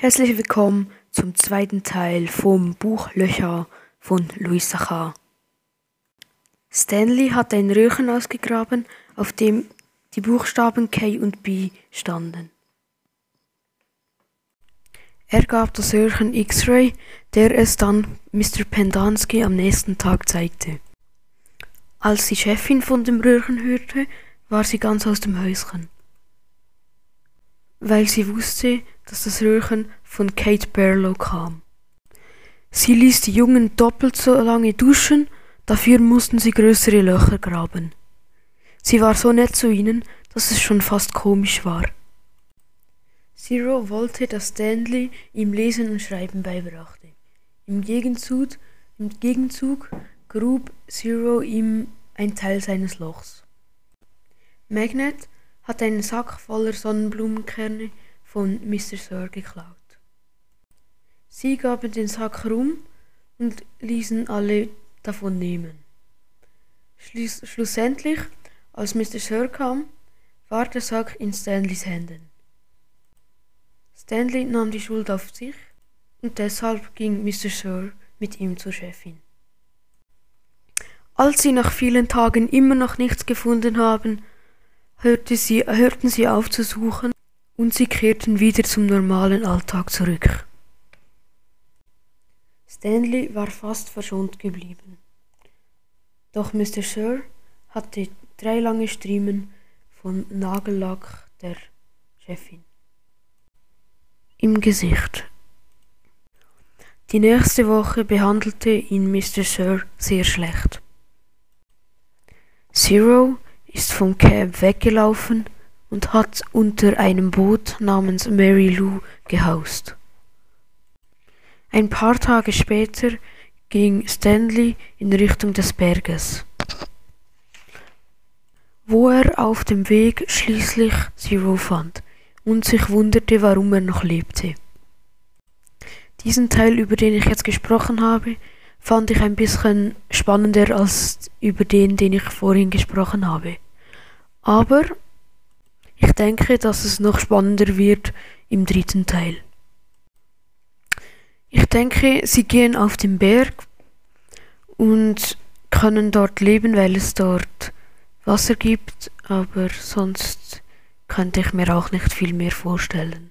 Herzlich willkommen zum zweiten Teil vom Buch Löcher von Louis Sachar. Stanley hat ein Röhrchen ausgegraben, auf dem die Buchstaben K und B standen. Er gab das Röhrchen X-Ray, der es dann Mr. Pendansky am nächsten Tag zeigte. Als die Chefin von dem Röhrchen hörte, war sie ganz aus dem Häuschen. Weil sie wusste, dass das Röhrchen von Kate Barlow kam. Sie ließ die Jungen doppelt so lange duschen, dafür mussten sie größere Löcher graben. Sie war so nett zu ihnen, dass es schon fast komisch war. Zero wollte, dass Stanley ihm Lesen und Schreiben beibrachte. Im Gegenzug, im Gegenzug grub Zero ihm ein Teil seines Lochs. Magnet hat einen Sack voller Sonnenblumenkerne von Mr. Sir geklaut. Sie gaben den Sack rum und ließen alle davon nehmen. Schluss, schlussendlich, als Mr. Sir kam, war der Sack in Stanleys Händen. Stanley nahm die Schuld auf sich und deshalb ging Mr. Sir mit ihm zur Chefin. Als sie nach vielen Tagen immer noch nichts gefunden haben, hörte sie, hörten sie auf zu suchen und sie kehrten wieder zum normalen Alltag zurück. Stanley war fast verschont geblieben. Doch Mr. Sir hatte drei lange Striemen von Nagellack der Chefin im Gesicht. Die nächste Woche behandelte ihn Mr. Sir sehr schlecht. Zero ist vom Cab weggelaufen und hat unter einem Boot namens Mary Lou gehaust. Ein paar Tage später ging Stanley in Richtung des Berges, wo er auf dem Weg schließlich Zero fand und sich wunderte, warum er noch lebte. Diesen Teil, über den ich jetzt gesprochen habe, fand ich ein bisschen spannender als über den, den ich vorhin gesprochen habe. Aber denke, dass es noch spannender wird im dritten Teil. Ich denke, sie gehen auf den Berg und können dort leben, weil es dort Wasser gibt, aber sonst könnte ich mir auch nicht viel mehr vorstellen.